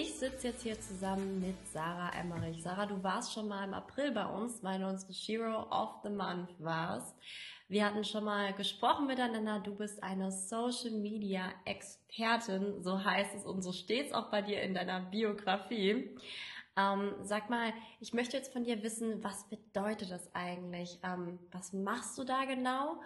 Ich sitze jetzt hier zusammen mit Sarah Emmerich. Sarah, du warst schon mal im April bei uns, weil du unsere Shiro of the Month warst. Wir hatten schon mal gesprochen miteinander. Du bist eine Social Media Expertin, so heißt es und so steht es auch bei dir in deiner Biografie. Ähm, sag mal, ich möchte jetzt von dir wissen, was bedeutet das eigentlich? Ähm, was machst du da genau?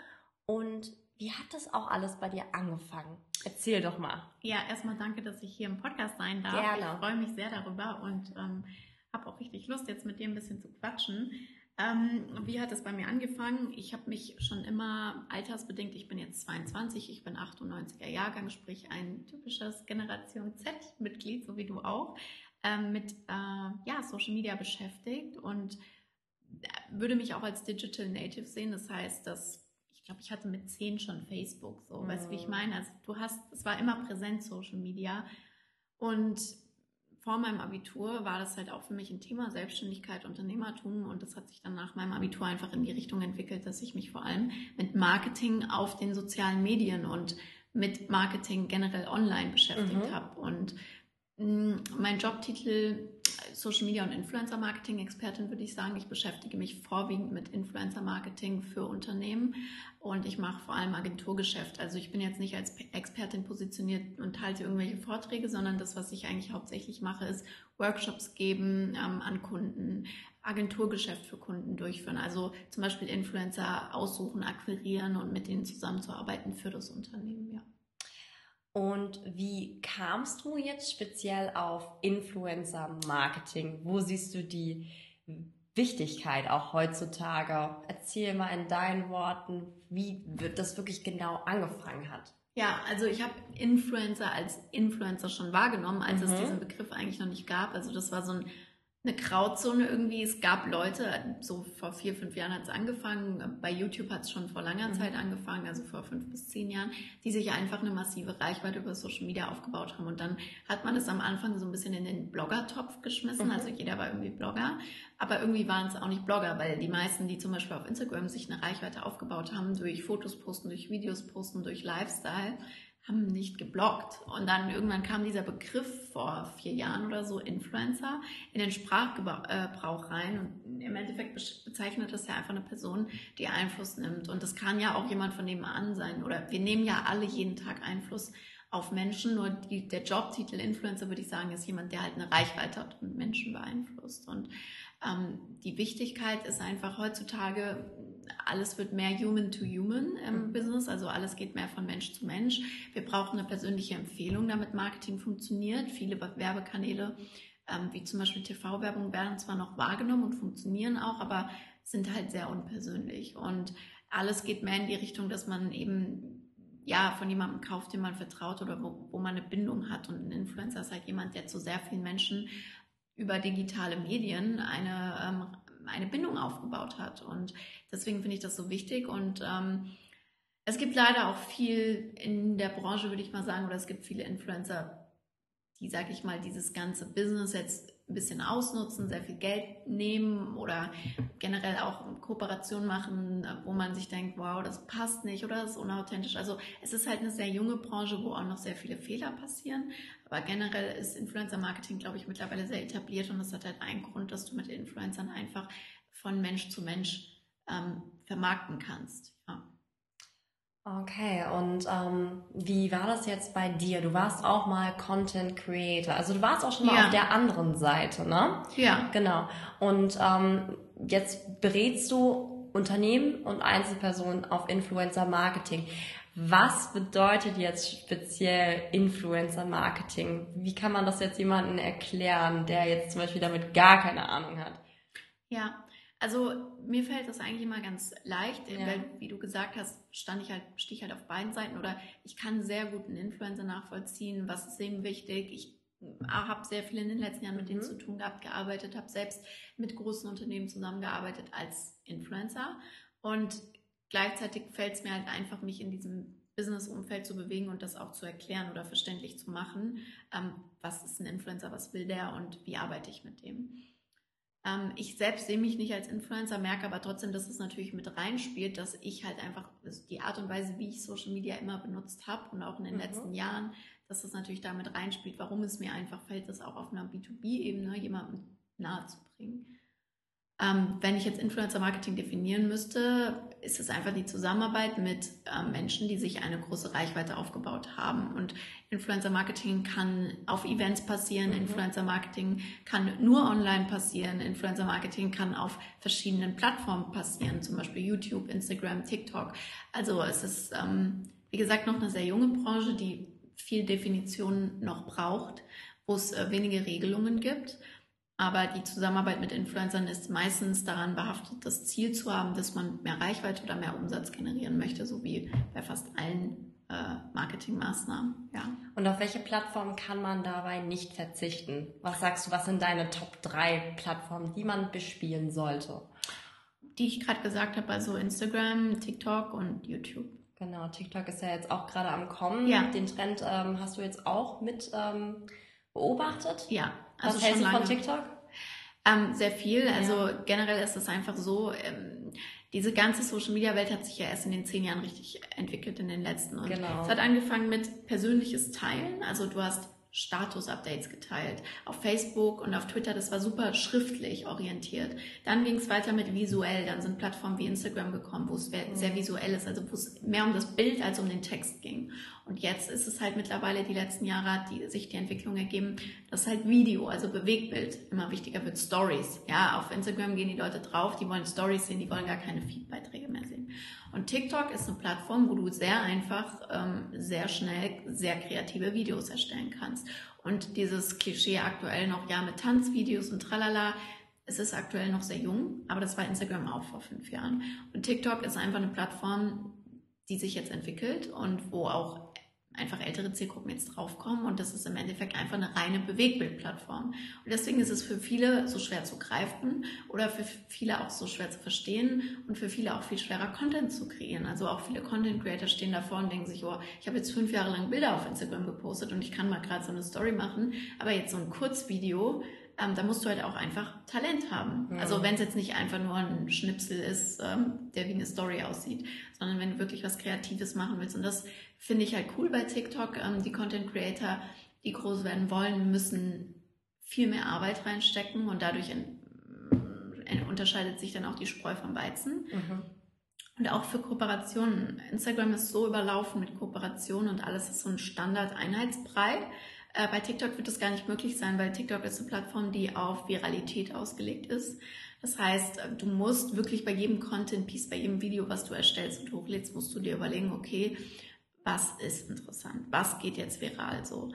Und wie hat das auch alles bei dir angefangen? Erzähl doch mal. Ja, erstmal danke, dass ich hier im Podcast sein darf. Gerne. Ich freue mich sehr darüber und ähm, habe auch richtig Lust, jetzt mit dir ein bisschen zu quatschen. Ähm, wie hat es bei mir angefangen? Ich habe mich schon immer altersbedingt, ich bin jetzt 22, ich bin 98er Jahrgang, sprich ein typisches Generation Z-Mitglied, so wie du auch, ähm, mit äh, ja, Social Media beschäftigt und äh, würde mich auch als Digital Native sehen. Das heißt, dass ich glaube, ich hatte mit zehn schon Facebook, so, mhm. weißt du, wie ich meine? Also du hast, es war immer präsent, Social Media. Und vor meinem Abitur war das halt auch für mich ein Thema Selbstständigkeit, Unternehmertum und das hat sich dann nach meinem Abitur einfach in die Richtung entwickelt, dass ich mich vor allem mit Marketing auf den sozialen Medien und mit Marketing generell online beschäftigt mhm. habe. Und mein Jobtitel Social Media und Influencer Marketing Expertin würde ich sagen. Ich beschäftige mich vorwiegend mit Influencer Marketing für Unternehmen und ich mache vor allem Agenturgeschäft. Also ich bin jetzt nicht als Expertin positioniert und halte irgendwelche Vorträge, sondern das, was ich eigentlich hauptsächlich mache, ist Workshops geben ähm, an Kunden, Agenturgeschäft für Kunden durchführen. Also zum Beispiel Influencer aussuchen, akquirieren und mit denen zusammenzuarbeiten für das Unternehmen, ja. Und wie kamst du jetzt speziell auf Influencer-Marketing? Wo siehst du die Wichtigkeit auch heutzutage? Erzähl mal in deinen Worten, wie das wirklich genau angefangen hat. Ja, also ich habe Influencer als Influencer schon wahrgenommen, als mhm. es diesen Begriff eigentlich noch nicht gab. Also das war so ein eine Grauzone irgendwie. Es gab Leute, so vor vier, fünf Jahren hat es angefangen, bei YouTube hat es schon vor langer mhm. Zeit angefangen, also vor fünf bis zehn Jahren, die sich einfach eine massive Reichweite über Social Media aufgebaut haben. Und dann hat man es am Anfang so ein bisschen in den Blogger-Topf geschmissen, mhm. also jeder war irgendwie Blogger, aber irgendwie waren es auch nicht Blogger, weil die meisten, die zum Beispiel auf Instagram sich eine Reichweite aufgebaut haben, durch Fotos posten, durch Videos posten, durch Lifestyle, haben nicht geblockt. Und dann irgendwann kam dieser Begriff vor vier Jahren oder so, Influencer, in den Sprachgebrauch rein. Und im Endeffekt bezeichnet das ja einfach eine Person, die Einfluss nimmt. Und das kann ja auch jemand von nebenan sein. Oder wir nehmen ja alle jeden Tag Einfluss auf Menschen. Nur die, der Jobtitel Influencer, würde ich sagen, ist jemand, der halt eine Reichweite hat und Menschen beeinflusst. Und ähm, die Wichtigkeit ist einfach heutzutage, alles wird mehr human to human im mhm. Business, also alles geht mehr von Mensch zu Mensch. Wir brauchen eine persönliche Empfehlung, damit Marketing funktioniert. Viele Werbekanäle, ähm, wie zum Beispiel TV-Werbung, werden zwar noch wahrgenommen und funktionieren auch, aber sind halt sehr unpersönlich. Und alles geht mehr in die Richtung, dass man eben ja, von jemandem kauft, dem man vertraut oder wo, wo man eine Bindung hat. Und ein Influencer ist halt jemand, der zu sehr vielen Menschen über digitale Medien eine, ähm, eine Bindung aufgebaut hat. Und deswegen finde ich das so wichtig. Und ähm, es gibt leider auch viel in der Branche, würde ich mal sagen, oder es gibt viele Influencer, die, sage ich mal, dieses ganze Business jetzt ein bisschen ausnutzen, sehr viel Geld nehmen oder generell auch Kooperationen machen, wo man sich denkt, wow, das passt nicht oder das ist unauthentisch. Also es ist halt eine sehr junge Branche, wo auch noch sehr viele Fehler passieren. Aber generell ist Influencer-Marketing, glaube ich, mittlerweile sehr etabliert und das hat halt einen Grund, dass du mit Influencern einfach von Mensch zu Mensch ähm, vermarkten kannst. Ja. Okay, und ähm, wie war das jetzt bei dir? Du warst auch mal Content Creator, also du warst auch schon mal ja. auf der anderen Seite, ne? Ja. Genau. Und ähm, jetzt berätst du Unternehmen und Einzelpersonen auf Influencer Marketing. Was bedeutet jetzt speziell Influencer Marketing? Wie kann man das jetzt jemandem erklären, der jetzt zum Beispiel damit gar keine Ahnung hat? Ja, also mir fällt das eigentlich immer ganz leicht, ja. weil wie du gesagt hast, stand ich halt, stehe ich halt auf beiden Seiten oder ich kann sehr gut einen Influencer nachvollziehen, was ist ihm wichtig. Ich habe sehr viel in den letzten Jahren mit denen Mhm. zu tun gehabt, gearbeitet, habe selbst mit großen Unternehmen zusammengearbeitet als Influencer und gleichzeitig fällt es mir halt einfach, mich in diesem Business-Umfeld zu bewegen und das auch zu erklären oder verständlich zu machen. Ähm, was ist ein Influencer, was will der und wie arbeite ich mit dem? Ähm, ich selbst sehe mich nicht als Influencer, merke aber trotzdem, dass es natürlich mit reinspielt, dass ich halt einfach also die Art und Weise, wie ich Social Media immer benutzt habe und auch in den Mhm. letzten Jahren, dass das natürlich damit reinspielt, warum es mir einfach fällt, das auch auf einer B2B-Ebene jemandem nahezubringen. Ähm, wenn ich jetzt Influencer-Marketing definieren müsste, ist es einfach die Zusammenarbeit mit ähm, Menschen, die sich eine große Reichweite aufgebaut haben. Und Influencer-Marketing kann auf Events passieren, Mhm. Influencer-Marketing kann nur online passieren, Influencer-Marketing kann auf verschiedenen Plattformen passieren, zum Beispiel YouTube, Instagram, TikTok. Also es ist, ähm, wie gesagt, noch eine sehr junge Branche, die viel Definition noch braucht, wo es äh, wenige Regelungen gibt. Aber die Zusammenarbeit mit Influencern ist meistens daran behaftet, das Ziel zu haben, dass man mehr Reichweite oder mehr Umsatz generieren möchte, so wie bei fast allen äh, Marketingmaßnahmen. Ja. Und auf welche Plattform kann man dabei nicht verzichten? Was sagst du, was sind deine Top 3 Plattformen, die man bespielen sollte? Die ich gerade gesagt habe, also Instagram, TikTok und YouTube. Genau, TikTok ist ja jetzt auch gerade am Kommen. Ja. Den Trend ähm, hast du jetzt auch mit ähm, beobachtet. Ja, Was also hältst schon du von. TikTok? Ähm, sehr viel. Ja. Also generell ist es einfach so, ähm, diese ganze Social-Media-Welt hat sich ja erst in den zehn Jahren richtig entwickelt, in den letzten. Und Genau. es hat angefangen mit persönliches Teilen. Also du hast Status-Updates geteilt auf Facebook und auf Twitter. Das war super schriftlich orientiert. Dann ging es weiter mit visuell. Dann sind Plattformen wie Instagram gekommen, wo es sehr, Mhm. visuell ist, also wo es mehr um das Bild als um den Text ging. Und jetzt ist es halt mittlerweile, die letzten Jahre hat die, sich die Entwicklung ergeben, dass halt Video, also Bewegtbild, immer wichtiger wird. Stories. Ja, auf Instagram gehen die Leute drauf, die wollen Stories sehen, die wollen gar keine Feedbeiträge mehr sehen. Und TikTok ist eine Plattform, wo du sehr einfach, ähm, sehr schnell, sehr kreative Videos erstellen kannst. Und dieses Klischee aktuell noch, ja, mit Tanzvideos und tralala, es ist aktuell noch sehr jung, aber das war Instagram auch vor fünf Jahren. Und TikTok ist einfach eine Plattform, die sich jetzt entwickelt und wo auch einfach ältere Zielgruppen jetzt draufkommen und das ist im Endeffekt einfach eine reine Bewegtbildplattform. Und deswegen ist es für viele so schwer zu greifen oder für viele auch so schwer zu verstehen und für viele auch viel schwerer Content zu kreieren. Also auch viele Content Creator stehen davor und denken sich, oh, ich habe jetzt fünf Jahre lang Bilder auf Instagram gepostet und ich kann mal gerade so eine Story machen, aber jetzt so ein Kurzvideo, ähm, da musst du halt auch einfach Talent haben. Ja. Also wenn es jetzt nicht einfach nur ein Schnipsel ist, ähm, der wie eine Story aussieht, sondern wenn du wirklich was Kreatives machen willst. Und das finde ich halt cool bei TikTok. Ähm, die Content Creator, die groß werden wollen, müssen viel mehr Arbeit reinstecken und dadurch in, in, unterscheidet sich dann auch die Spreu vom Weizen. Mhm. Und auch für Kooperationen. Instagram ist so überlaufen mit Kooperationen und alles ist so ein Standard-Einheitsbrei. Äh, bei TikTok wird das gar nicht möglich sein, weil TikTok ist eine Plattform, die auf Viralität ausgelegt ist. Das heißt, äh, du musst wirklich bei jedem Content-Piece, bei jedem Video, was du erstellst und hochlädst, musst du dir überlegen, okay, was ist interessant? Was geht jetzt viral so?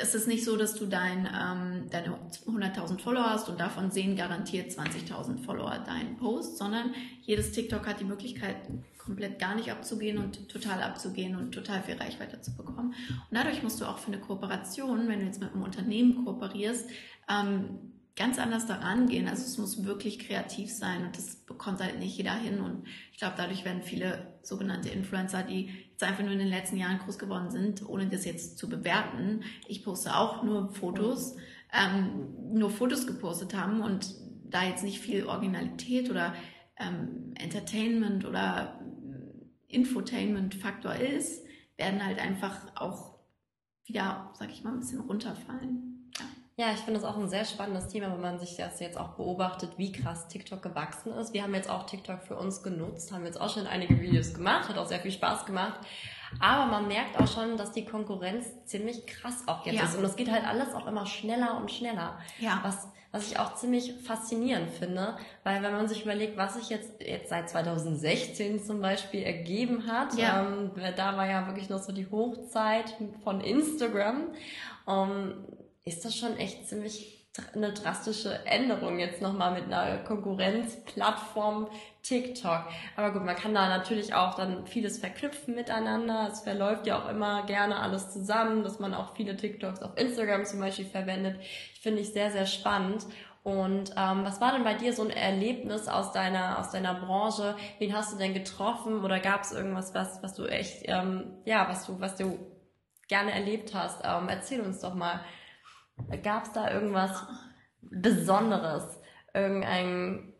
Es ist nicht so, dass du dein, ähm, deine 100.000 Follower hast und davon sehen garantiert 20.000 Follower deinen Post, sondern jedes TikTok hat die Möglichkeit, komplett gar nicht abzugehen und total abzugehen und total viel Reichweite zu bekommen. Und dadurch musst du auch für eine Kooperation, wenn du jetzt mit einem Unternehmen kooperierst, ähm, ganz anders daran gehen. Also es muss wirklich kreativ sein und das bekommt halt nicht jeder hin. Und ich glaube, dadurch werden viele sogenannte Influencer, die einfach nur in den letzten Jahren groß geworden sind, ohne das jetzt zu bewerten. Ich poste auch nur Fotos, ähm, nur Fotos gepostet haben und da jetzt nicht viel Originalität oder ähm, Entertainment oder Infotainment-Faktor ist, werden halt einfach auch wieder, sag ich mal, ein bisschen runterfallen. Ja. Ich finde das auch ein sehr spannendes Thema, wenn man sich das jetzt auch beobachtet, wie krass TikTok gewachsen ist. Wir haben jetzt auch TikTok für uns genutzt, haben jetzt auch schon einige Videos gemacht, hat auch sehr viel Spaß gemacht. Aber man merkt auch schon, dass die Konkurrenz ziemlich krass auch jetzt Ja. ist. Und es geht halt alles auch immer schneller und schneller. Ja. Was, was ich auch ziemlich faszinierend finde, weil wenn man sich überlegt, was sich jetzt, jetzt seit 2016 zum Beispiel ergeben hat, Ja. ähm, da war ja wirklich noch so die Hochzeit von Instagram, ähm, ist das schon echt ziemlich eine drastische Änderung jetzt nochmal mit einer Konkurrenzplattform TikTok. Aber gut, man kann da natürlich auch dann vieles verknüpfen miteinander. Es verläuft ja auch immer gerne alles zusammen, dass man auch viele TikToks auf Instagram zum Beispiel verwendet. Ich finde ich sehr, sehr spannend. Und ähm, was war denn bei dir so ein Erlebnis aus deiner aus deiner Branche? Wen hast du denn getroffen oder gab es irgendwas, was was du echt ähm, ja was du was du gerne erlebt hast? Ähm, erzähl uns doch mal. Gab es da irgendwas Besonderes? Irgendein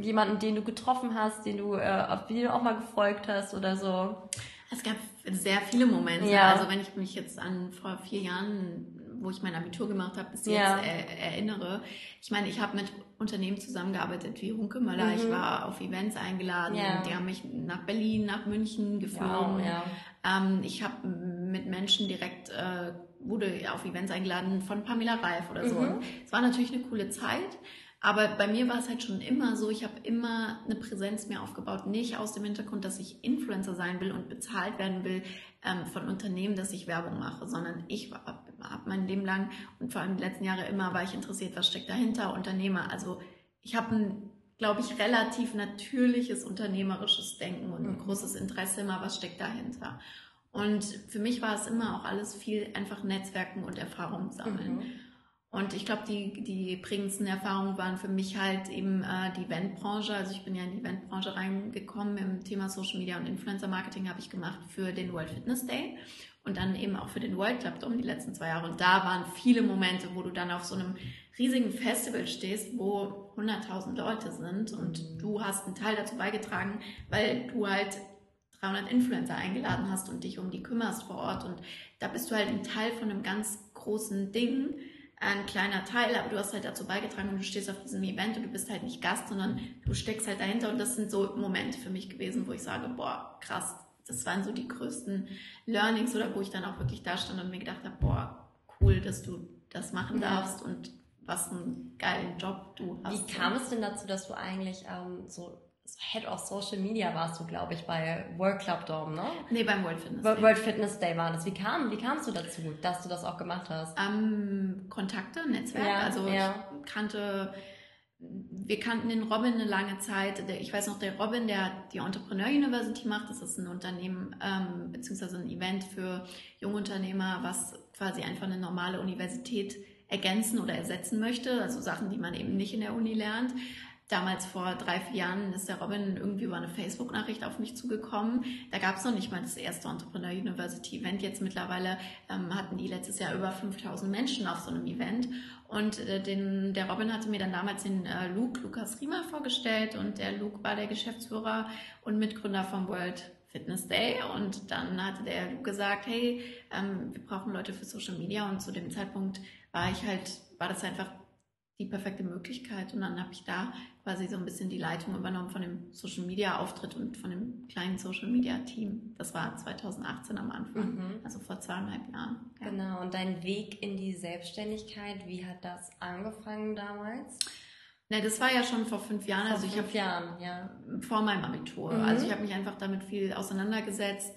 jemanden, den du getroffen hast, den du äh, auf den du auch mal gefolgt hast oder so? Es gab sehr viele Momente. Ja. Also wenn ich mich jetzt an vor vier Jahren wo ich mein Abitur gemacht habe, bis jetzt Ja. er, erinnere. Ich meine, ich habe mit Unternehmen zusammengearbeitet wie Hunkemöller. Mhm. Ich war auf Events eingeladen. Ja. Die haben mich nach Berlin, nach München geflogen. Wow. Ähm, ich habe mit Menschen direkt, äh, wurde auf Events eingeladen von Pamela Reif oder so. Mhm. Es war natürlich eine coole Zeit. Aber bei mir war es halt schon immer so, ich habe immer eine Präsenz mir aufgebaut, nicht aus dem Hintergrund, dass ich Influencer sein will und bezahlt werden will ähm, von Unternehmen, dass ich Werbung mache, sondern ich habe hab mein Leben lang und vor allem die letzten Jahre immer war ich interessiert, was steckt dahinter, Unternehmer. Also ich habe ein, glaube ich, relativ natürliches unternehmerisches Denken und ein Mhm. großes Interesse immer, was steckt dahinter. Und für mich war es immer auch alles viel einfach Netzwerken und Erfahrungen sammeln. Mhm. Und ich glaube, die, die prägendsten Erfahrungen waren für mich halt eben äh, die Eventbranche. Also ich bin ja in die Eventbranche reingekommen im Thema Social Media und Influencer Marketing habe ich gemacht für den World Fitness Day und dann eben auch für den World Club Dome die letzten zwei Jahre. Und da waren viele Momente, wo du dann auf so einem riesigen Festival stehst, wo 100.000 Leute sind und du hast einen Teil dazu beigetragen, weil du halt 300 Influencer eingeladen hast und dich um die kümmerst vor Ort. Und da bist du halt ein Teil von einem ganz großen Ding ein kleiner Teil, aber du hast halt dazu beigetragen und du stehst auf diesem Event und du bist halt nicht Gast, sondern du steckst halt dahinter und das sind so Momente für mich gewesen, wo ich sage, boah, krass, das waren so die größten Learnings oder wo ich dann auch wirklich da stand und mir gedacht habe, boah, cool, dass du das machen Ja. darfst und was einen geilen Job du hast. Wie kam es denn dazu, dass du eigentlich ähm, so so Head of Social Media warst du, glaube ich, bei World Club Dome, ne? Nee, beim World Fitness Day. World Fitness Day war das. Wie kam, wie kamst du dazu, dass du das auch gemacht hast? Ähm, Kontakte, Netzwerk. Ja, also ja. ich kannte, wir kannten den Robin eine lange Zeit. Ich weiß noch, der Robin, der die Entrepreneur University macht, das ist ein Unternehmen ähm, beziehungsweise ein Event für Jungunternehmer, was quasi einfach eine normale Universität ergänzen oder ersetzen möchte. Also Sachen, die man eben nicht in der Uni lernt. Damals vor drei, vier Jahren ist der Robin irgendwie über eine Facebook-Nachricht auf mich zugekommen. Da gab es noch nicht mal das erste Entrepreneur University Event. Jetzt mittlerweile ähm, hatten die letztes Jahr über 5000 Menschen auf so einem Event. Und äh, den, der Robin hatte mir dann damals den äh, Luke, Lukas Riemer vorgestellt. Und der Luke war der Geschäftsführer und Mitgründer vom World Fitness Day. Und dann hatte der Luke gesagt, hey, ähm, wir brauchen Leute für Social Media. Und zu dem Zeitpunkt war ich halt, war das einfach die perfekte Möglichkeit. Und dann habe ich da quasi so ein bisschen die Leitung übernommen von dem Social Media Auftritt und von dem kleinen Social Media Team. Das war 2018 am Anfang, Mhm. also vor zweieinhalb Jahren. Ja. Genau, und dein Weg in die Selbstständigkeit, wie hat das angefangen damals? Ne, das war ja schon vor fünf Jahren. Vor Also ich fünf habe Jahren, ja. vor meinem Abitur. Mhm. Also ich habe mich einfach damit viel auseinandergesetzt.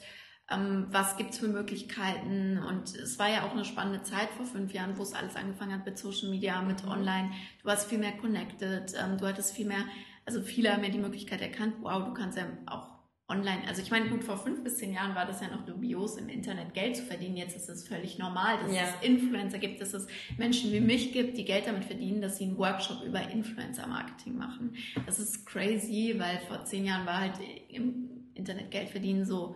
Ähm, was gibt's für Möglichkeiten? Und es war ja auch eine spannende Zeit vor fünf Jahren, wo es alles angefangen hat mit Social Media, mit Mhm. Online. Du warst viel mehr connected. Ähm, du hattest viel mehr, also viele haben ja die Möglichkeit erkannt, wow, du kannst ja auch online, also ich meine, gut, vor fünf bis zehn Jahren war das ja noch dubios, im Internet Geld zu verdienen. Jetzt ist es völlig normal, dass Ja. es Influencer gibt, dass es Menschen wie mich gibt, die Geld damit verdienen, dass sie einen Workshop über Influencer-Marketing machen. Das ist crazy, weil vor zehn Jahren war halt im Internet Geld verdienen so,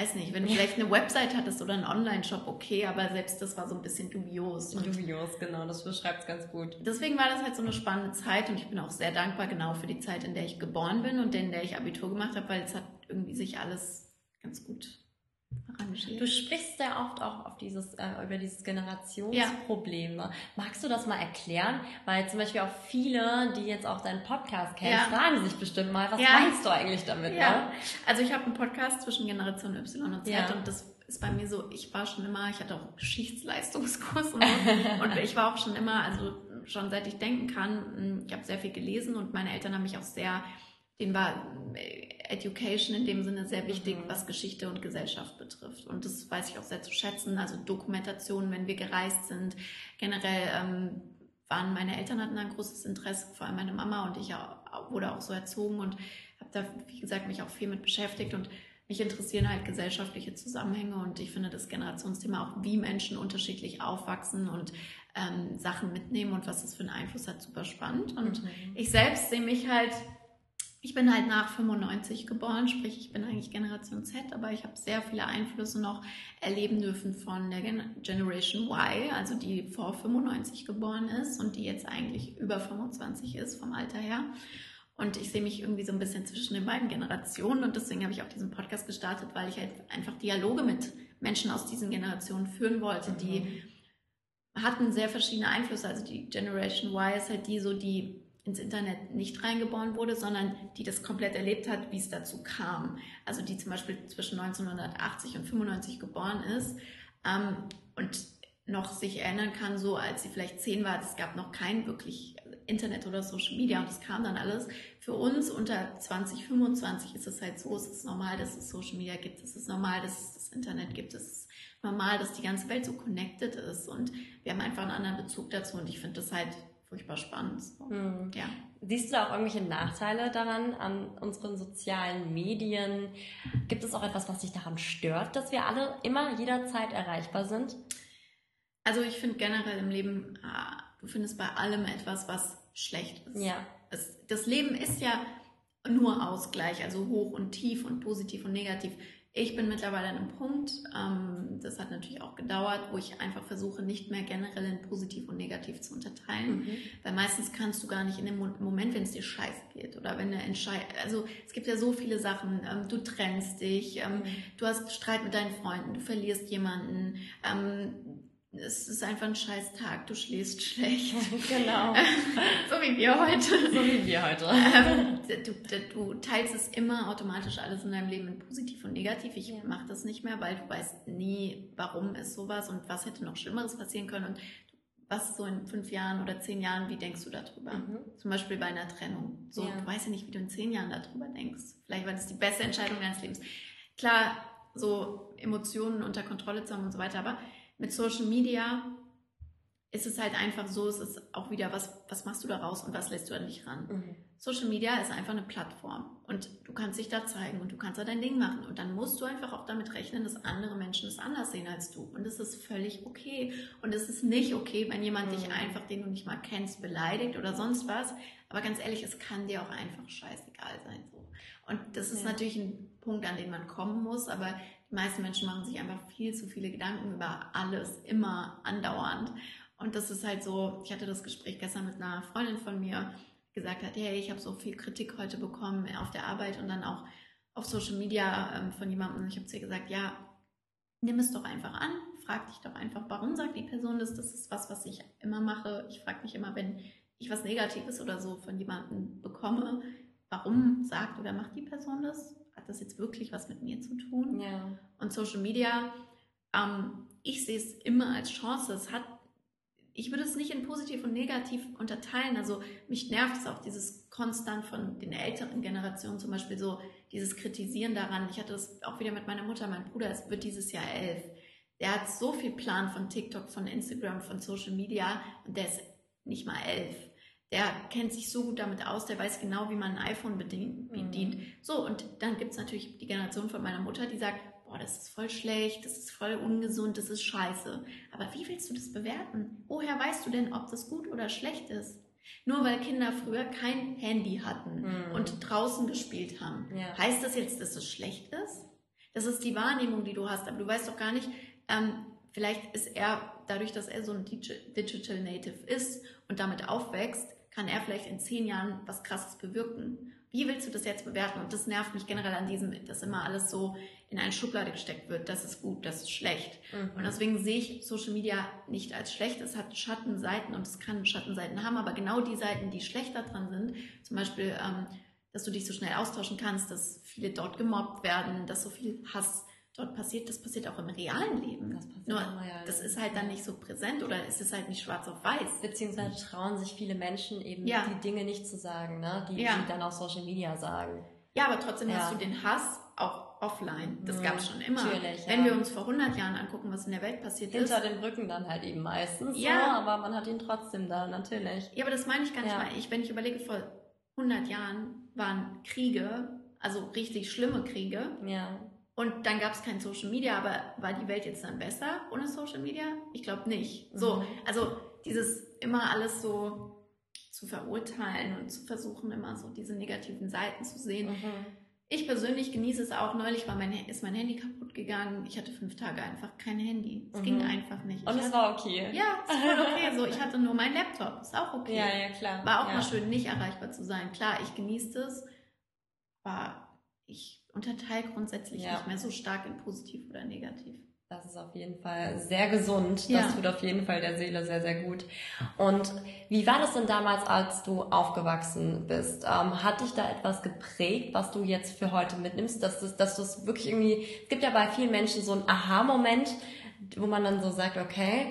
weiß nicht, wenn du vielleicht eine Website hattest oder einen Online-Shop, okay, aber selbst das war so ein bisschen dubios. Und Dubios, genau, das beschreibt es ganz gut. deswegen war das halt so eine spannende Zeit und ich bin auch sehr dankbar genau für die Zeit, in der ich geboren bin und in der ich Abitur gemacht habe, weil es hat irgendwie sich alles ganz gut. Du sprichst sehr oft auch auf dieses, äh, über dieses Generationsproblem. Ne? Magst du das mal erklären? Weil zum Beispiel auch viele, die jetzt auch deinen Podcast kennen, Ja. fragen sich bestimmt mal, was Ja. meinst du eigentlich damit? Ja, Ne? also ich habe einen Podcast zwischen Generation Y und Z Ja. und das ist bei mir so, ich war schon immer, ich hatte auch Geschichtsleistungskurs und, so. und ich war auch schon immer, also schon seit ich denken kann, ich habe sehr viel gelesen und meine Eltern haben mich auch sehr, denen war äh, Education in dem Sinne sehr wichtig, Mhm. was Geschichte und Gesellschaft betrifft. Und das weiß ich auch sehr zu schätzen. Also Dokumentation, wenn wir gereist sind, generell ähm, waren meine Eltern hatten ein großes Interesse, vor allem meine Mama und ich auch, wurde auch so erzogen und habe da, wie gesagt, mich auch viel mit beschäftigt und mich interessieren halt gesellschaftliche Zusammenhänge und ich finde das Generationsthema auch, wie Menschen unterschiedlich aufwachsen und ähm, Sachen mitnehmen und was das für einen Einfluss hat, super spannend. Und mhm. ich selbst sehe mich halt, ich bin halt nach 95 geboren, sprich ich bin eigentlich Generation Z, aber ich habe sehr viele Einflüsse noch erleben dürfen von der Gen Generation Y, also die vor 95 geboren ist und die jetzt eigentlich über 25 ist vom Alter her. Und ich sehe mich irgendwie so ein bisschen zwischen den beiden Generationen und deswegen habe ich auch diesen Podcast gestartet, weil ich halt einfach Dialoge mit Menschen aus diesen Generationen führen wollte, die mhm. hatten sehr verschiedene Einflüsse. Also die Generation Y ist halt die so, die ins Internet nicht reingeboren wurde, sondern die das komplett erlebt hat, wie es dazu kam. Also die zum Beispiel zwischen 1980 und 95 geboren ist ähm, und noch sich erinnern kann, so als sie vielleicht zehn war, es gab noch kein wirklich Internet oder Social Media und es kam dann alles. Für uns unter 2025 ist es halt so, es ist normal, dass es Social Media gibt, es ist normal, dass es das Internet gibt, es ist normal, dass die ganze Welt so connected ist und wir haben einfach einen anderen Bezug dazu und ich finde das halt furchtbar spannend. So. Hm. Ja. Siehst du da auch irgendwelche Nachteile daran, an unseren sozialen Medien? Gibt es auch etwas, was dich daran stört, dass wir alle immer jederzeit erreichbar sind? Also ich finde generell im Leben, ah, du findest bei allem etwas, was schlecht ist. Ja. Es, das Leben ist ja nur Ausgleich, also hoch und tief und positiv und negativ. Ich bin mittlerweile an einem Punkt, ähm, das hat natürlich auch gedauert, wo ich einfach versuche, nicht mehr generell in positiv und negativ zu unterteilen. Mhm. Weil meistens kannst du gar nicht in dem Moment, wenn es dir scheiße geht oder wenn eine Entscheidung, also es gibt ja so viele Sachen, ähm, du trennst dich, ähm, mhm. du hast Streit mit deinen Freunden, du verlierst jemanden, ähm, es ist einfach ein scheiß Tag, du schläfst schlecht. Genau. so wie wir heute. So wie wir heute. Ähm, du, du, teilst es immer automatisch alles in deinem Leben in positiv und negativ. Ich ja. mache das nicht mehr, weil du weißt nie, warum ist sowas und was hätte noch Schlimmeres passieren können und was so in fünf Jahren oder zehn Jahren, wie denkst du darüber? Mhm. Zum Beispiel bei einer Trennung. So, ja. du weißt ja nicht, wie du in zehn Jahren darüber denkst. Vielleicht war das die beste Entscheidung deines Lebens. Klar, so Emotionen unter Kontrolle zu haben und so weiter, aber mit Social Media ist es halt einfach so, es ist auch wieder, was, was machst du daraus und was lässt du an dich ran? Mhm. Social Media ist einfach eine Plattform und du kannst dich da zeigen und du kannst da dein Ding machen und dann musst du einfach auch damit rechnen, dass andere Menschen es anders sehen als du und es ist völlig okay und es ist nicht okay, wenn jemand mhm. dich einfach, den du nicht mal kennst, beleidigt oder sonst was, aber ganz ehrlich, es kann dir auch einfach scheißegal sein so. Und das ist ja. natürlich ein Punkt, an den man kommen muss, aber die meisten Menschen machen sich einfach viel zu viele Gedanken über alles, immer andauernd. Und das ist halt so, ich hatte das Gespräch gestern mit einer Freundin von mir, die gesagt hat, hey, ich habe so viel Kritik heute bekommen auf der Arbeit und dann auch auf Social Media ähm, von jemandem. Ich habe zu ihr gesagt, ja, nimm es doch einfach an, frag dich doch einfach, warum sagt die Person das? Das ist was, was ich immer mache. Ich frage mich immer, wenn ich was Negatives oder so von jemandem bekomme, warum sagt oder macht die Person das? Das jetzt wirklich was mit mir zu tun? Ja. Und Social Media, ähm, ich sehe es immer als Chance. Es hat, ich würde es nicht in positiv und negativ unterteilen. Also mich nervt es auch dieses konstant von den älteren Generationen zum Beispiel so dieses Kritisieren daran. Ich hatte das auch wieder mit meiner Mutter. Mein Bruder es wird dieses Jahr elf. Der hat so viel Plan von TikTok, von Instagram, von Social Media und der ist nicht mal elf der kennt sich so gut damit aus, der weiß genau, wie man ein iPhone bedient. bedient. Mhm. So, und dann gibt es natürlich die Generation von meiner Mutter, die sagt, boah, das ist voll schlecht, das ist voll ungesund, das ist scheiße. Aber wie willst du das bewerten? Woher weißt du denn, ob das gut oder schlecht ist? Nur weil Kinder früher kein Handy hatten mhm. und draußen gespielt haben. Ja. Heißt das jetzt, dass es schlecht ist? Das ist die Wahrnehmung, die du hast, aber du weißt doch gar nicht, ähm, vielleicht ist er, dadurch, dass er so ein Digital Native ist und damit aufwächst, kann er vielleicht in zehn Jahren was Krasses bewirken. Wie willst du das jetzt bewerten? Und das nervt mich generell an diesem, dass immer alles so in eine Schublade gesteckt wird. Das ist gut, das ist schlecht. Mhm. Und deswegen sehe ich Social Media nicht als schlecht. Es hat Schattenseiten und es kann Schattenseiten haben, aber genau die Seiten, die schlechter dran sind, zum Beispiel, ähm, dass du dich so schnell austauschen kannst, dass viele dort gemobbt werden, dass so viel Hass dort passiert, das passiert auch im realen Leben. Das passiert Nur, immer, ja, das ist halt dann nicht so präsent oder es ist halt nicht schwarz auf weiß. Beziehungsweise trauen sich viele Menschen eben ja. die Dinge nicht zu sagen, ne? die ja. sie dann auf Social Media sagen. Ja, aber trotzdem hast du den Hass auch offline. Das Mhm. gab es schon immer. Natürlich, Wenn wir uns vor 100 Jahren angucken, was in der Welt passiert ist. Hinter den Rücken dann halt eben meistens. Ja. So, aber man hat ihn trotzdem da, natürlich. Ja, aber das meine ich gar nicht mal. Ich, wenn ich überlege, vor 100 Jahren waren Kriege, also richtig schlimme Kriege. Ja. Und dann gab es kein Social Media, aber war die Welt jetzt dann besser ohne Social Media? Ich glaube nicht. So, Mhm. also dieses immer alles so zu verurteilen und zu versuchen, immer so diese negativen Seiten zu sehen. Mhm. Ich persönlich genieße es auch. Neulich war mein, ist mein Handy kaputt gegangen. Ich hatte fünf Tage einfach kein Handy. Es Mhm. ging einfach nicht. Und es war okay. ja, es war okay. So, ich hatte nur meinen Laptop. Ist auch okay. Ja, ja, klar. War auch ja. mal schön, nicht erreichbar zu sein. Klar, ich genieße es, aber ich unterteile grundsätzlich Ja. nicht mehr so stark in positiv oder negativ. Das ist auf jeden Fall sehr gesund. Ja. Das tut auf jeden Fall der Seele sehr, sehr gut. Und wie war das denn damals, als du aufgewachsen bist? Ähm, hat dich da etwas geprägt, was du jetzt für heute mitnimmst? Dass, das, dass du es wirklich irgendwie, es gibt ja bei vielen Menschen so einen Aha-Moment, wo man dann so sagt, okay,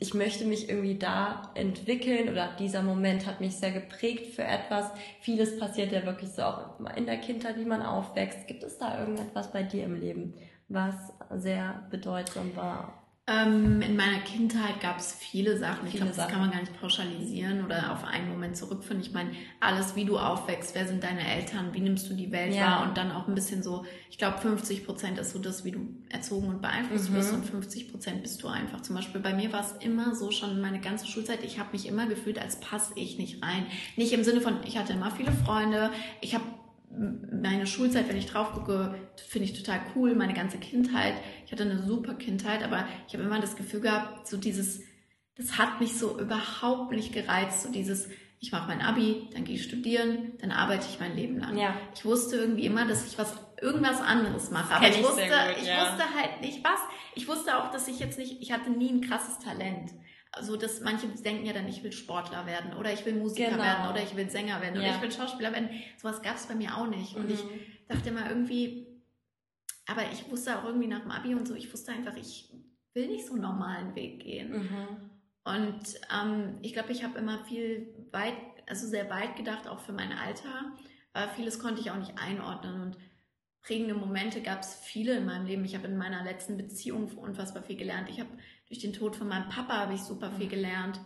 ich möchte mich irgendwie da entwickeln oder dieser Moment hat mich sehr geprägt für etwas. Vieles passiert ja wirklich so auch in der Kindheit, wie man aufwächst. Gibt es da irgendetwas bei dir im Leben, was sehr bedeutsam war? Ähm, in meiner Kindheit gab es viele Sachen. Ich Viele glaube, das Sachen. kann man gar nicht pauschalisieren oder auf einen Moment zurückführen. Ich meine, alles, wie du aufwächst, wer sind deine Eltern, wie nimmst du die Welt Ja. wahr und dann auch ein bisschen so, ich glaube, 50 Prozent ist so das, wie du erzogen und beeinflusst Mhm. wirst und 50 Prozent bist du einfach. Zum Beispiel bei mir war es immer so schon meine ganze Schulzeit, ich habe mich immer gefühlt, als passe ich nicht rein. Nicht im Sinne von, ich hatte immer viele Freunde, ich habe meine Schulzeit, wenn ich drauf gucke, finde ich total cool, meine ganze Kindheit. Ich hatte eine super Kindheit, aber ich habe immer das Gefühl gehabt, so dieses, das hat mich so überhaupt nicht gereizt, so dieses, ich mache mein Abi, dann gehe ich studieren, dann arbeite ich mein Leben lang. Ja. Ich wusste irgendwie immer, dass ich was irgendwas anderes mache, aber ich ich wusste, gut, ich ja. wusste halt nicht was. Ich wusste auch, dass ich jetzt nicht, ich hatte nie ein krasses Talent. Also, dass manche denken ja dann, ich will Sportler werden oder ich will Musiker Genau. werden oder ich will Sänger werden oder Ja. ich will Schauspieler werden. Sowas gab es bei mir auch nicht. Und Mhm. ich dachte immer irgendwie, aber ich wusste auch irgendwie nach dem Abi und so, ich wusste einfach, ich will nicht so einen normalen Weg gehen. Mhm. Und ähm, ich glaube, ich habe immer viel weit, also sehr weit gedacht, auch für mein Alter. Aber vieles konnte ich auch nicht einordnen. Und prägende Momente gab es viele in meinem Leben. Ich habe in meiner letzten Beziehung unfassbar viel gelernt. Ich habe durch den Tod von meinem Papa habe ich super viel gelernt.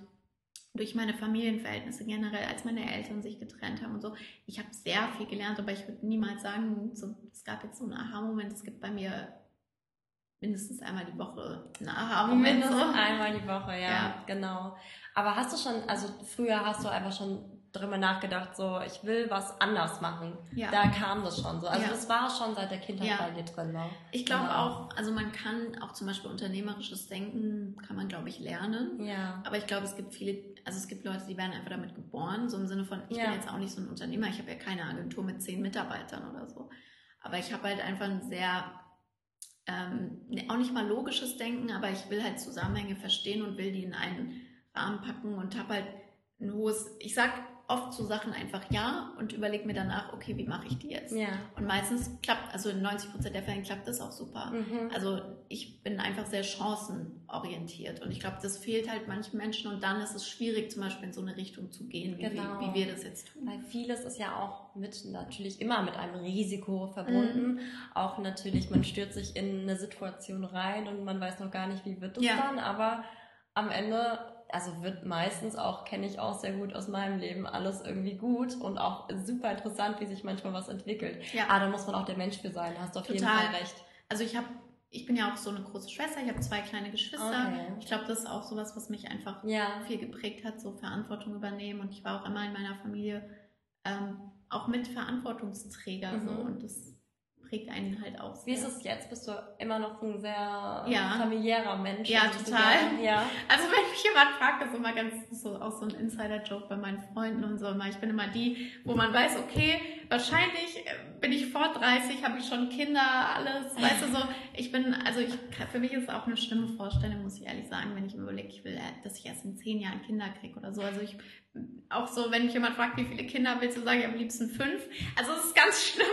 Durch meine Familienverhältnisse generell, als meine Eltern sich getrennt haben und so. Ich habe sehr viel gelernt, aber ich würde niemals sagen, so, es gab jetzt so einen Aha-Moment. Es gibt bei mir mindestens einmal die Woche einen Aha-Moment. Mindestens einmal die Woche, ja, Ja. genau. Aber hast du schon, also früher hast du einfach schon drüber nachgedacht, so ich will was anders machen. Ja. Da kam das schon so. Also Ja. das war schon seit der Kindheit Ja. bei dir drin. Ne? Ich glaube Genau. auch, also man kann auch zum Beispiel unternehmerisches Denken, kann man glaube ich lernen. Ja. Aber ich glaube, es gibt viele, also es gibt Leute, die werden einfach damit geboren, so im Sinne von, ich bin jetzt auch nicht so ein Unternehmer, ich habe ja keine Agentur mit zehn Mitarbeitern oder so. Aber ich habe halt einfach ein sehr, ähm, auch nicht mal logisches Denken, aber ich will halt Zusammenhänge verstehen und will die in einen Rahmen packen und habe halt ein hohes, ich sag oft zu Sachen einfach ja und überlege mir danach, okay, wie mache ich die jetzt? Ja. Und meistens klappt, also in 90 Prozent der Fälle klappt das auch super. Mhm. Also ich bin einfach sehr chancenorientiert und ich glaube, das fehlt halt manchen Menschen und dann ist es schwierig, zum Beispiel in so eine Richtung zu gehen, wie, Genau. wie, wie wir das jetzt tun. Weil vieles ist ja auch mit natürlich immer mit einem Risiko verbunden. Auch natürlich, man stürzt sich in eine Situation rein und man weiß noch gar nicht, wie wird es Ja. dann, aber am Ende, also wird meistens auch, kenne ich auch sehr gut aus meinem Leben, alles irgendwie gut und auch super interessant, wie sich manchmal was entwickelt. Ja. Ah, da muss man auch der Mensch für sein, hast du auf jeden Total. Fall recht. Also ich habe, ich bin ja auch so eine große Schwester, ich habe zwei kleine Geschwister. Okay. Ich glaube, das ist auch sowas, was mich einfach Ja. viel geprägt hat, so Verantwortung übernehmen und ich war auch immer in meiner Familie ähm, auch mit Verantwortungsträger so Mhm. und das prägt einen halt auch Wie sehr. ist es jetzt? Bist du immer noch ein sehr Ja. familiärer Mensch? Ja, total. Ja. Also wenn mich jemand fragt, das ist immer ganz so auch so ein Insider-Joke bei meinen Freunden und so immer. Ich bin immer die, wo man weiß, okay, wahrscheinlich äh, bin ich vor 30, habe ich schon Kinder, alles, weißt du so. Ich bin, also ich, für mich ist es auch eine schlimme Vorstellung, muss ich ehrlich sagen, wenn ich mir überlege, ich will, äh, dass ich erst in zehn Jahren Kinder kriege oder so. Also ich auch so, wenn mich jemand fragt, wie viele Kinder willst du, sage ich am liebsten fünf. Also es ist ganz schlimm.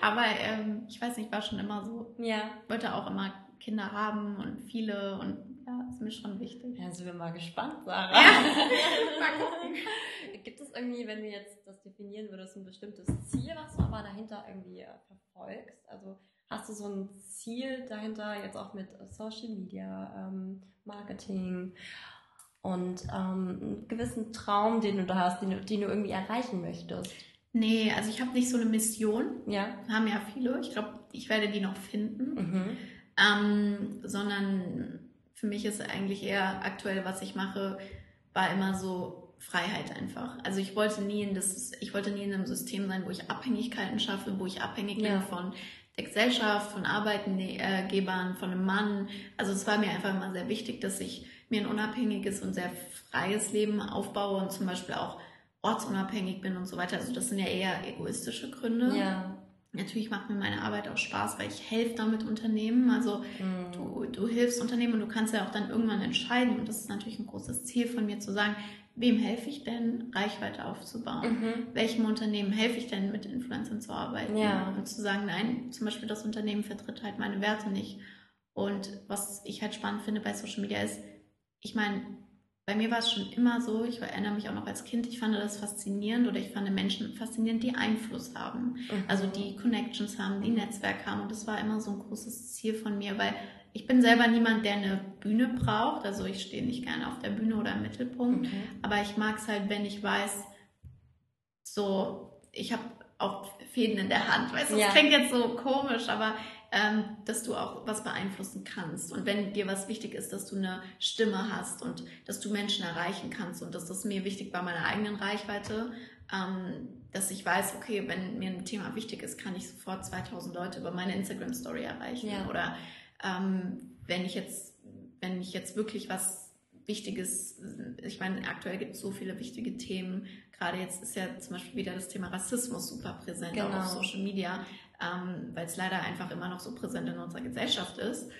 Aber ähm, ich weiß nicht, war schon immer so. Ja. Wollte auch immer Kinder haben und viele und ja, ist mir schon wichtig. Ja, sind wir mal gespannt, Sarah. Ja. Mal. Gibt es irgendwie, wenn du jetzt das definieren würdest, ein bestimmtes Ziel, was du aber dahinter irgendwie äh, verfolgst? Also hast du so ein Ziel dahinter, jetzt auch mit Social Media, ähm, Marketing und ähm, einen gewissen Traum, den du da hast, den du, den du irgendwie erreichen möchtest? Nee, also ich habe nicht so eine Mission. Ja. Haben ja viele. Ich glaube, ich werde die noch finden. Mhm. Ähm, sondern für mich ist eigentlich eher aktuell, was ich mache, war immer so Freiheit einfach. Also ich wollte nie in das, ich wollte nie in einem System sein, wo ich Abhängigkeiten schaffe, wo ich abhängig Ja. bin von der Gesellschaft, von Arbeitgebern, von einem Mann. Also es war mir einfach immer sehr wichtig, dass ich mir ein unabhängiges und sehr freies Leben aufbaue und zum Beispiel auch ortsunabhängig bin und so weiter. Also das sind ja eher egoistische Gründe. Ja. Natürlich macht mir meine Arbeit auch Spaß, weil ich helfe damit Unternehmen. Also Mhm. du, du hilfst Unternehmen und du kannst ja auch dann irgendwann entscheiden. Und das ist natürlich ein großes Ziel von mir zu sagen, wem helfe ich denn, Reichweite aufzubauen? Mhm. Welchem Unternehmen helfe ich denn, mit Influencern zu arbeiten? Ja. Und zu sagen, nein, zum Beispiel das Unternehmen vertritt halt meine Werte nicht. Und was ich halt spannend finde bei Social Media ist, ich meine, bei mir war es schon immer so, ich erinnere mich auch noch als Kind, ich fand das faszinierend oder ich fand Menschen faszinierend, die Einfluss haben. Mhm. Also die Connections haben, die Netzwerk haben. Und das war immer so ein großes Ziel von mir, weil ich bin selber niemand, der eine Bühne braucht. Also ich stehe nicht gerne auf der Bühne oder im Mittelpunkt. Mhm. Aber ich mag es halt, wenn ich weiß, so, ich habe auch Fäden in der Hand. Weißt du, Ja. das klingt jetzt so komisch, aber ähm, dass du auch was beeinflussen kannst. Und wenn dir was wichtig ist, dass du eine Stimme hast und dass du Menschen erreichen kannst und dass das mir wichtig bei meiner eigenen Reichweite, ähm, dass ich weiß, okay, wenn mir ein Thema wichtig ist, kann ich sofort 2000 Leute über meine Instagram-Story erreichen. Ja. Oder ähm, wenn ich jetzt, wenn ich jetzt wirklich was Wichtiges, ich meine, aktuell gibt es so viele wichtige Themen. Gerade jetzt ist ja zum Beispiel wieder das Thema Rassismus super präsent, auch Genau. auf Social Media, ähm, weil es leider einfach immer noch so präsent in unserer Gesellschaft ist,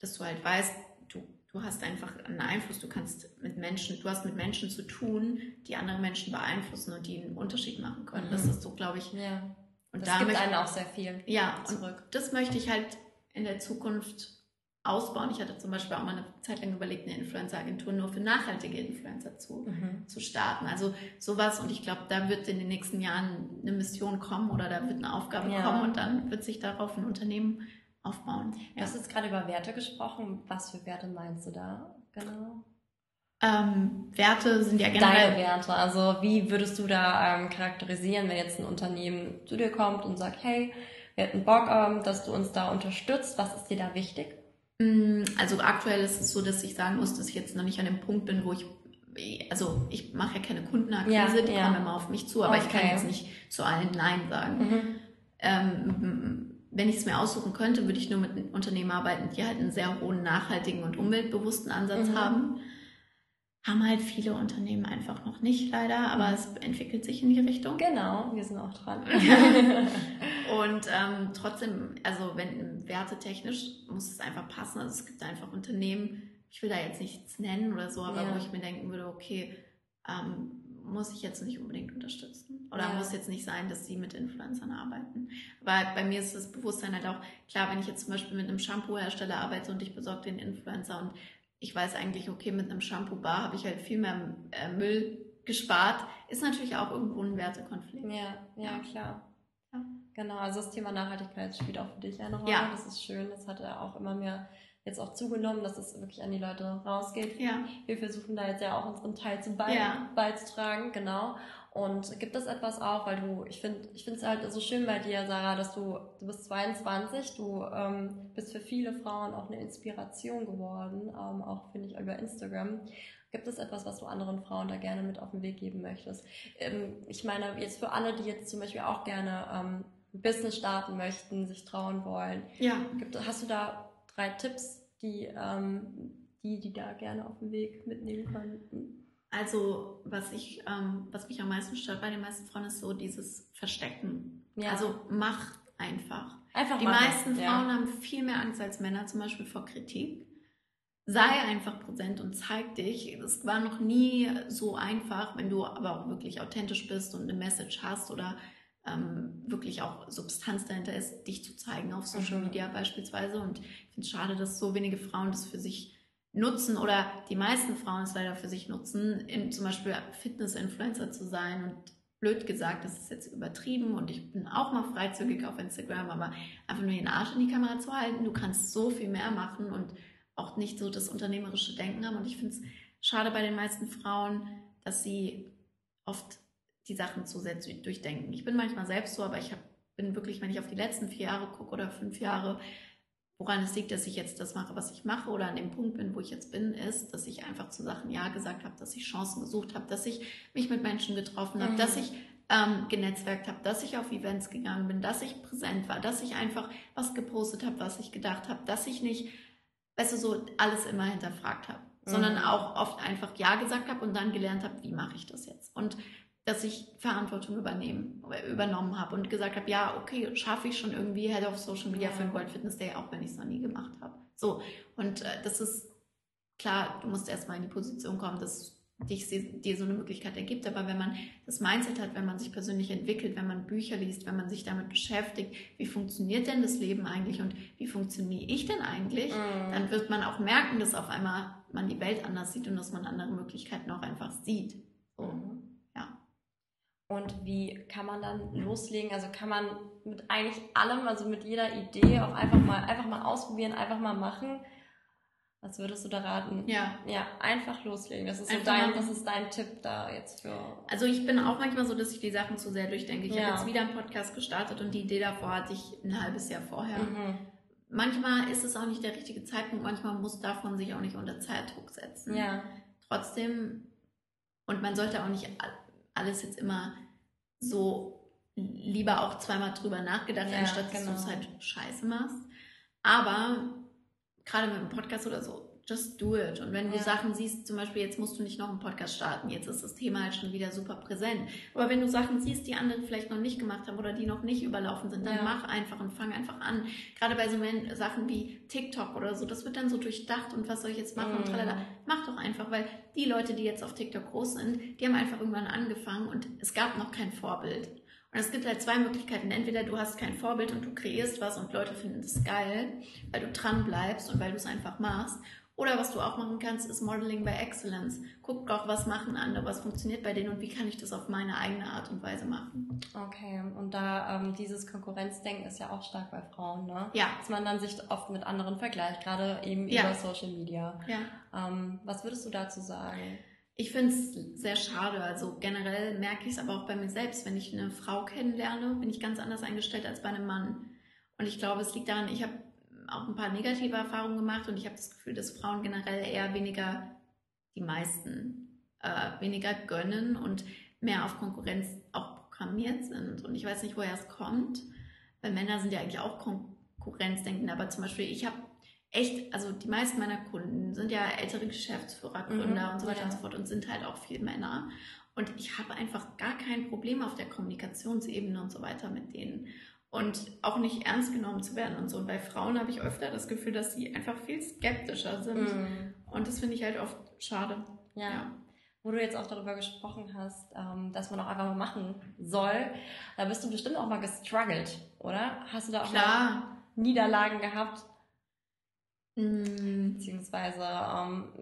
dass du halt weißt, du, du hast einfach einen Einfluss, du kannst mit Menschen, du hast mit Menschen zu tun, die andere Menschen beeinflussen und die einen Unterschied machen können. Mhm. Das ist so, glaube ich, Ja. und das da gibt möchte- einen auch sehr viel ja, und zurück. das möchte ich halt in der Zukunft ausbauen. Ich hatte zum Beispiel auch mal eine Zeit lang überlegt, eine Influencer-Agentur nur für nachhaltige Influencer zu, Mhm. zu starten. Also sowas und ich glaube, da wird in den nächsten Jahren eine Mission kommen oder da wird eine Aufgabe Ja. kommen und dann wird sich darauf ein Unternehmen aufbauen. Du hast jetzt gerade über Werte gesprochen. Was für Werte meinst du da? Genau. Ähm, Werte sind ja Deine generell Werte. Also wie würdest du da ähm, charakterisieren, wenn jetzt ein Unternehmen zu dir kommt und sagt, hey, wir hätten Bock, ähm, dass du uns da unterstützt. Was ist dir da wichtig? Mm, Also aktuell ist es so, dass ich sagen muss, dass ich jetzt noch nicht an dem Punkt bin, wo ich, also ich mache ja keine Kundenakquise, Ja, die ja. kommen immer auf mich zu, aber ich kann Okay. jetzt nicht zu allen Nein sagen. Mhm. Ähm, wenn ich es mir aussuchen könnte, würde ich nur mit Unternehmen arbeiten, die halt einen sehr hohen nachhaltigen und umweltbewussten Ansatz Mhm. haben. Haben halt viele Unternehmen einfach noch nicht, leider, aber Mhm. es entwickelt sich in die Richtung. Genau, wir sind auch dran. Und ähm, trotzdem, also wenn wertetechnisch muss es einfach passen. Also es gibt einfach Unternehmen, ich will da jetzt nichts nennen oder so, aber Ja. wo ich mir denken würde, okay, ähm, muss ich jetzt nicht unbedingt unterstützen. Oder Ja. muss jetzt nicht sein, dass sie mit Influencern arbeiten. Aber bei mir ist das Bewusstsein halt auch, klar, wenn ich jetzt zum Beispiel mit einem Shampoo-Hersteller arbeite und ich besorge den Influencer und ich weiß eigentlich, okay, mit einem Shampoo-Bar habe ich halt viel mehr äh, Müll gespart, ist natürlich auch irgendwo ein Wertekonflikt. Ja, ja, klar. Ja. Genau, also das Thema Nachhaltigkeit spielt auch für dich eine Rolle. Ja. Das ist schön. Das hat ja auch immer mehr jetzt auch zugenommen, dass es wirklich an die Leute rausgeht. Ja. Wir versuchen da jetzt ja auch unseren Teil zu bei Ja. beizutragen, genau. Und gibt es etwas auch, weil du, ich finde, ich finde es halt so schön bei dir, Sarah, dass du, du bist 22, du ähm, bist für viele Frauen auch eine Inspiration geworden, ähm, auch finde ich über Instagram. Gibt es etwas, was du anderen Frauen da gerne mit auf den Weg geben möchtest? Ähm, ich meine, jetzt für alle, die jetzt zum Beispiel auch gerne ähm, ein Business starten möchten, sich trauen wollen, Ja. Gibt, hast du da drei Tipps, die, ähm, die, die da gerne auf den Weg mitnehmen könnten? Also, was ich, ähm, was mich am meisten stört bei den meisten Frauen, ist so dieses Verstecken. Ja. Also mach einfach. einfach Die machen. meisten ja. Frauen haben viel mehr Angst als Männer, zum Beispiel vor Kritik. Sei einfach präsent und zeig dich. Es war noch nie so einfach, wenn du aber auch wirklich authentisch bist und eine Message hast oder ähm, wirklich auch Substanz dahinter ist, dich zu zeigen auf Social Mhm. Media beispielsweise. Und ich finde es schade, dass so wenige Frauen das für sich nutzen oder die meisten Frauen es leider für sich nutzen, in, zum Beispiel Fitness-Influencer zu sein und blöd gesagt, das ist jetzt übertrieben und ich bin auch mal freizügig auf Instagram, aber einfach nur den Arsch in die Kamera zu halten, du kannst so viel mehr machen und auch nicht so das unternehmerische Denken haben. Und ich finde es schade bei den meisten Frauen, dass sie oft die Sachen zu sehr durchdenken. Ich bin manchmal selbst so, aber ich hab, bin wirklich, wenn ich auf die letzten vier Jahre gucke oder fünf Jahre, woran es liegt, dass ich jetzt das mache, was ich mache oder an dem Punkt bin, wo ich jetzt bin, ist, dass ich einfach zu Sachen Ja gesagt habe, dass ich Chancen gesucht habe, dass ich mich mit Menschen getroffen habe, mhm. dass ich ähm, genetzwerkt habe, dass ich auf Events gegangen bin, dass ich präsent war, dass ich einfach was gepostet habe, was ich gedacht habe, dass ich nicht, weißt du, so alles immer hinterfragt habe, mhm. sondern auch oft einfach Ja gesagt habe und dann gelernt habe, wie mache ich das jetzt. Und dass ich Verantwortung übernehmen, übernommen habe und gesagt habe, ja, okay, schaffe ich schon irgendwie Head of Social Media für den World Fitness Day, auch wenn ich es noch nie gemacht habe. So, und äh, das ist klar, du musst erstmal in die Position kommen, dass dich, dir so eine Möglichkeit ergibt. Aber wenn man das Mindset hat, wenn man sich persönlich entwickelt, wenn man Bücher liest, wenn man sich damit beschäftigt, wie funktioniert denn das Leben eigentlich und wie funktioniere ich denn eigentlich, mm. dann wird man auch merken, dass auf einmal man die Welt anders sieht und dass man andere Möglichkeiten auch einfach sieht. So. Mm. Und wie kann man dann loslegen? Also kann man mit eigentlich allem, also mit jeder Idee auch einfach mal, einfach mal ausprobieren, einfach mal machen. Was würdest du da raten? Ja. Ja, einfach loslegen. Das ist, so dein, das ist dein Tipp da jetzt für. Also ich bin auch manchmal so, dass ich die Sachen zu sehr durchdenke. Ich ja. habe jetzt wieder einen Podcast gestartet und die Idee davor hatte ich ein halbes Jahr vorher. Mhm. Manchmal ist es auch nicht der richtige Zeitpunkt, manchmal muss davon sich auch nicht unter Zeitdruck setzen. Ja. Trotzdem, und man sollte auch nicht alles jetzt immer so lieber auch zweimal drüber nachgedacht, ja, anstatt genau. dass du es halt scheiße machst. Aber gerade mit einem Podcast oder so, just do it. Und wenn ja. du Sachen siehst, zum Beispiel jetzt musst du nicht noch einen Podcast starten, jetzt ist das Thema halt schon wieder super präsent. Aber wenn du Sachen siehst, die andere vielleicht noch nicht gemacht haben oder die noch nicht überlaufen sind, dann ja. mach einfach und fang einfach an. Gerade bei so Sachen wie TikTok oder so, das wird dann so durchdacht und was soll ich jetzt machen mhm. und tralala. Mach doch einfach, weil die Leute, die jetzt auf TikTok groß sind, die haben einfach irgendwann angefangen und es gab noch kein Vorbild. Und es gibt halt zwei Möglichkeiten. Entweder du hast kein Vorbild und du kreierst was und Leute finden das geil, weil du dran bleibst und weil du es einfach machst. Oder was du auch machen kannst, ist Modeling by Excellence. Guck doch, was machen andere, was funktioniert bei denen und wie kann ich das auf meine eigene Art und Weise machen. Okay, und da ähm, dieses Konkurrenzdenken ist ja auch stark bei Frauen, ne? Ja. Dass man dann sich oft mit anderen vergleicht, gerade eben ja. über Social Media. Ja. Ähm, was würdest du dazu sagen? Ich finde es sehr schade. Also generell merke ich es aber auch bei mir selbst. Wenn ich eine Frau kennenlerne, bin ich ganz anders eingestellt als bei einem Mann. Und ich glaube, es liegt daran, ich habe auch ein paar negative Erfahrungen gemacht und ich habe das Gefühl, dass Frauen generell eher weniger, die meisten, äh, weniger gönnen und mehr auf Konkurrenz auch programmiert sind. Und ich weiß nicht, woher es kommt, weil Männer sind ja eigentlich auch Konkurrenzdenken, aber zum Beispiel ich habe echt, also die meisten meiner Kunden sind ja ältere Geschäftsführer, Gründer mhm, und so weiter ja. und so fort und sind halt auch viel Männer. Und ich habe einfach gar kein Problem auf der Kommunikationsebene und so weiter mit denen und auch nicht ernst genommen zu werden und so. Und bei Frauen habe ich öfter das Gefühl, dass sie einfach viel skeptischer sind. Mm. Und das finde ich halt oft schade. Ja. ja. Wo du jetzt auch darüber gesprochen hast, ähm, dass man auch einfach mal machen soll, da bist du bestimmt auch mal gestruggelt, oder? Hast du da auch Klar. mal Niederlagen gehabt? Mm. Beziehungsweise, ähm,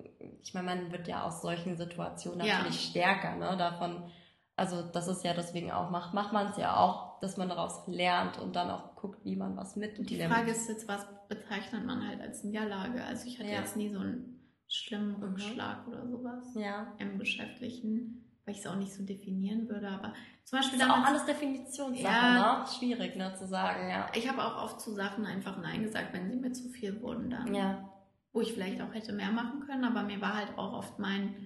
ich meine, man wird ja aus solchen Situationen natürlich ja. stärker, ne? Davon also das ist ja deswegen auch, macht, macht man es ja auch, dass man daraus lernt und dann auch guckt, wie man was mitnimmt. Die Frage ist jetzt, was bezeichnet man halt als Niederlage? Also ich hatte ja. jetzt nie so einen schlimmen mhm. Rückschlag mhm. oder sowas ja. im Geschäftlichen, weil ich es auch nicht so definieren würde, aber zum Beispiel das ist auch alles Definitionssache, ja, ne? Schwierig, ne, zu sagen, ja. Ich habe auch oft zu Sachen einfach Nein gesagt, wenn sie mir zu viel wurden dann. Ja. Wo ich vielleicht auch hätte mehr machen können, aber mir war halt auch oft mein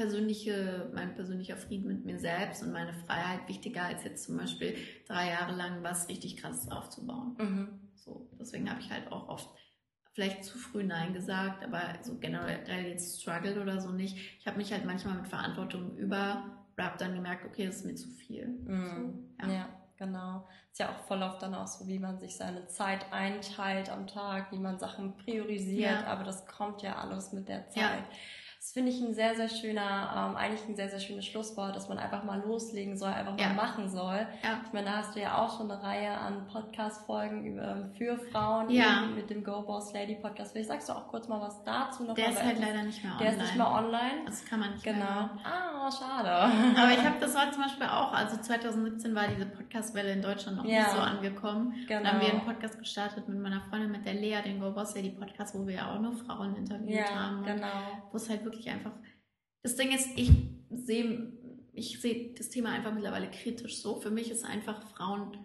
persönliche, mein persönlicher Frieden mit mir selbst und meine Freiheit wichtiger als jetzt zum Beispiel drei Jahre lang was richtig krasses aufzubauen. Mhm. So, deswegen habe ich halt auch oft vielleicht zu früh Nein gesagt, aber so generell jetzt Struggle oder so nicht. Ich habe mich halt manchmal mit Verantwortung über Rap dann gemerkt, okay, das ist mir zu viel. Mhm. So, ja. ja. Genau. Ist ja auch voll oft dann auch so, wie man sich seine Zeit einteilt am Tag, wie man Sachen priorisiert, ja. aber das kommt ja alles mit der Zeit. Ja Das finde ich ein sehr, sehr schöner, ähm, eigentlich ein sehr, sehr schönes Schlusswort, dass man einfach mal loslegen soll, einfach mal Ja. machen soll. Ja. Ich meine, da hast du ja auch schon eine Reihe an Podcast-Folgen ähm, für Frauen Ja. mit dem Go Boss Lady Podcast. Vielleicht sagst du auch kurz mal was dazu noch. Der mal, ist halt leider nicht mehr Der online. ist nicht mehr online. Das kann man nicht mehr Genau. Ah, schade. Aber ich habe, das war zum Beispiel auch, also 2017 war diese Podcast-Welle in Deutschland noch Ja. nicht so angekommen. Genau. Dann haben wir einen Podcast gestartet mit meiner Freundin, mit der Lea, den Go Boss Lady Podcast, wo wir ja auch nur Frauen interviewt haben. Genau. Wo es halt wirklich einfach, das Ding ist, ich sehe, ich sehe das Thema einfach mittlerweile kritisch so. Für mich ist einfach Frauen,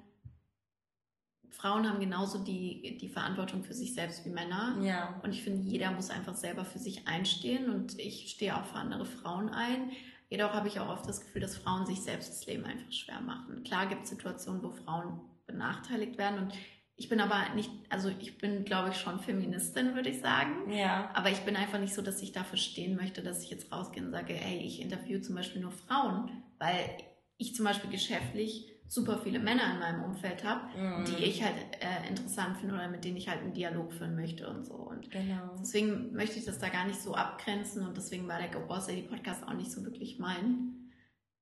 Frauen haben genauso die, die Verantwortung für sich selbst wie Männer. Ja. Und ich finde, jeder muss einfach selber für sich einstehen und ich stehe auch für andere Frauen ein. Jedoch habe ich auch oft das Gefühl, dass Frauen sich selbst das Leben einfach schwer machen. Klar gibt es Situationen, wo Frauen benachteiligt werden und ich bin aber nicht, also ich bin, glaube ich, schon Feministin, würde ich sagen. Ja. Aber ich bin einfach nicht so, dass ich dafür stehen möchte, dass ich jetzt rausgehe und sage, hey, ich interviewe zum Beispiel nur Frauen, weil ich zum Beispiel geschäftlich super viele Männer in meinem Umfeld habe, Mhm. die ich halt äh, interessant finde oder mit denen ich halt einen Dialog führen möchte und so. Und Genau. deswegen möchte ich das da gar nicht so abgrenzen und deswegen war der Go Boss Lady Podcast auch nicht so wirklich mein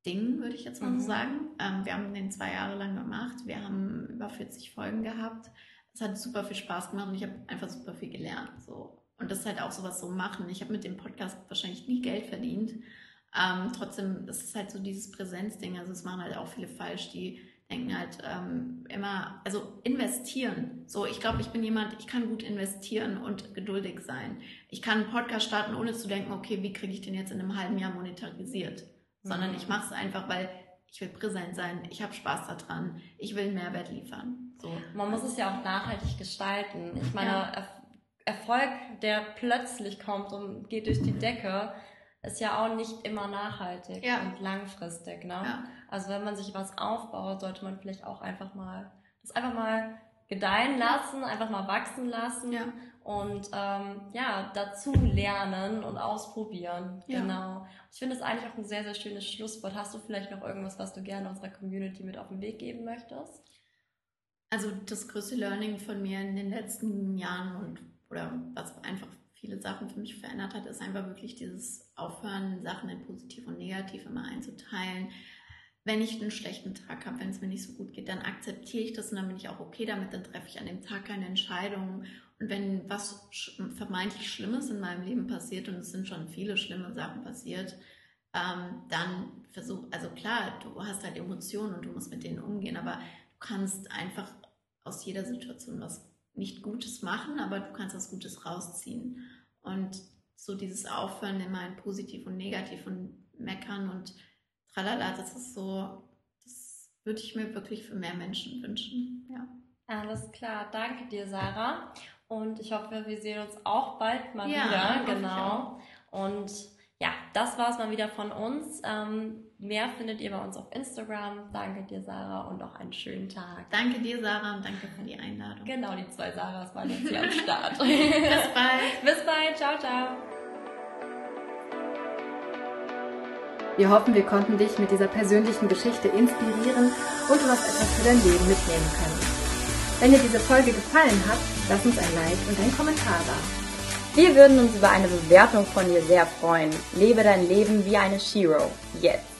Ding, würde ich jetzt mal Mhm. so sagen. Ähm, wir haben den zwei Jahre lang gemacht. Wir haben über 40 Folgen gehabt. Es hat super viel Spaß gemacht und ich habe einfach super viel gelernt. So. Und das ist halt auch sowas so machen. Ich habe mit dem Podcast wahrscheinlich nie Geld verdient. Ähm, trotzdem, das ist halt so dieses Präsenzding. Also es machen halt auch viele falsch, die denken halt ähm, immer, also investieren. So, ich glaube, ich bin jemand, ich kann gut investieren und geduldig sein. Ich kann einen Podcast starten, ohne zu denken, okay, wie kriege ich den jetzt in einem halben Jahr monetarisiert? Sondern Mhm. ich mache es einfach, weil ich will präsent sein, ich habe Spaß daran, ich will einen Mehrwert liefern. So. Man muss es ja auch nachhaltig gestalten. Ich meine, Ja. Erf Erfolg, der plötzlich kommt und geht durch die Decke, ist ja auch nicht immer nachhaltig Ja. und langfristig. Ne? Ja. Also wenn man sich was aufbaut, sollte man vielleicht auch einfach mal das einfach mal gedeihen lassen, einfach mal wachsen lassen. Und ähm, ja, dazu lernen und ausprobieren. Ja. Genau. Ich finde das eigentlich auch ein sehr, sehr schönes Schlusswort. Hast du vielleicht noch irgendwas, was du gerne unserer Community mit auf den Weg geben möchtest? Also das größte Learning von mir in den letzten Jahren und oder was einfach viele Sachen für mich verändert hat, ist einfach wirklich dieses Aufhören, Sachen in positiv und negativ immer einzuteilen. Wenn ich einen schlechten Tag habe, wenn es mir nicht so gut geht, dann akzeptiere ich das und dann bin ich auch okay damit, dann treffe ich an dem Tag keine Entscheidung. Und wenn was vermeintlich Schlimmes in meinem Leben passiert, und es sind schon viele schlimme Sachen passiert, ähm, dann versuch, also klar, du hast halt Emotionen und du musst mit denen umgehen, aber du kannst einfach aus jeder Situation was nicht Gutes machen, aber du kannst was Gutes rausziehen. Und so dieses Aufhören immer in positiv und negativ und meckern und tralala, das ist so, das würde ich mir wirklich für mehr Menschen wünschen. Ja. Alles klar, danke dir, Sarah. Und ich hoffe, wir sehen uns auch bald mal Ja, wieder. Genau. Und ja, das war es mal wieder von uns. Ähm, mehr findet ihr bei uns auf Instagram. Danke dir, Sarah, und auch einen schönen Tag. Danke dir, Sarah, und danke für die Einladung. Genau, die zwei Sarahs waren jetzt hier am Start. Bis bald. Bis bald. Ciao, ciao. Wir hoffen, wir konnten dich mit dieser persönlichen Geschichte inspirieren und du hast etwas für dein Leben mitnehmen können. Wenn dir diese Folge gefallen hat, lass uns ein Like und einen Kommentar da. Wir würden uns über eine Bewertung von dir sehr freuen. Lebe dein Leben wie eine Shiro. Jetzt.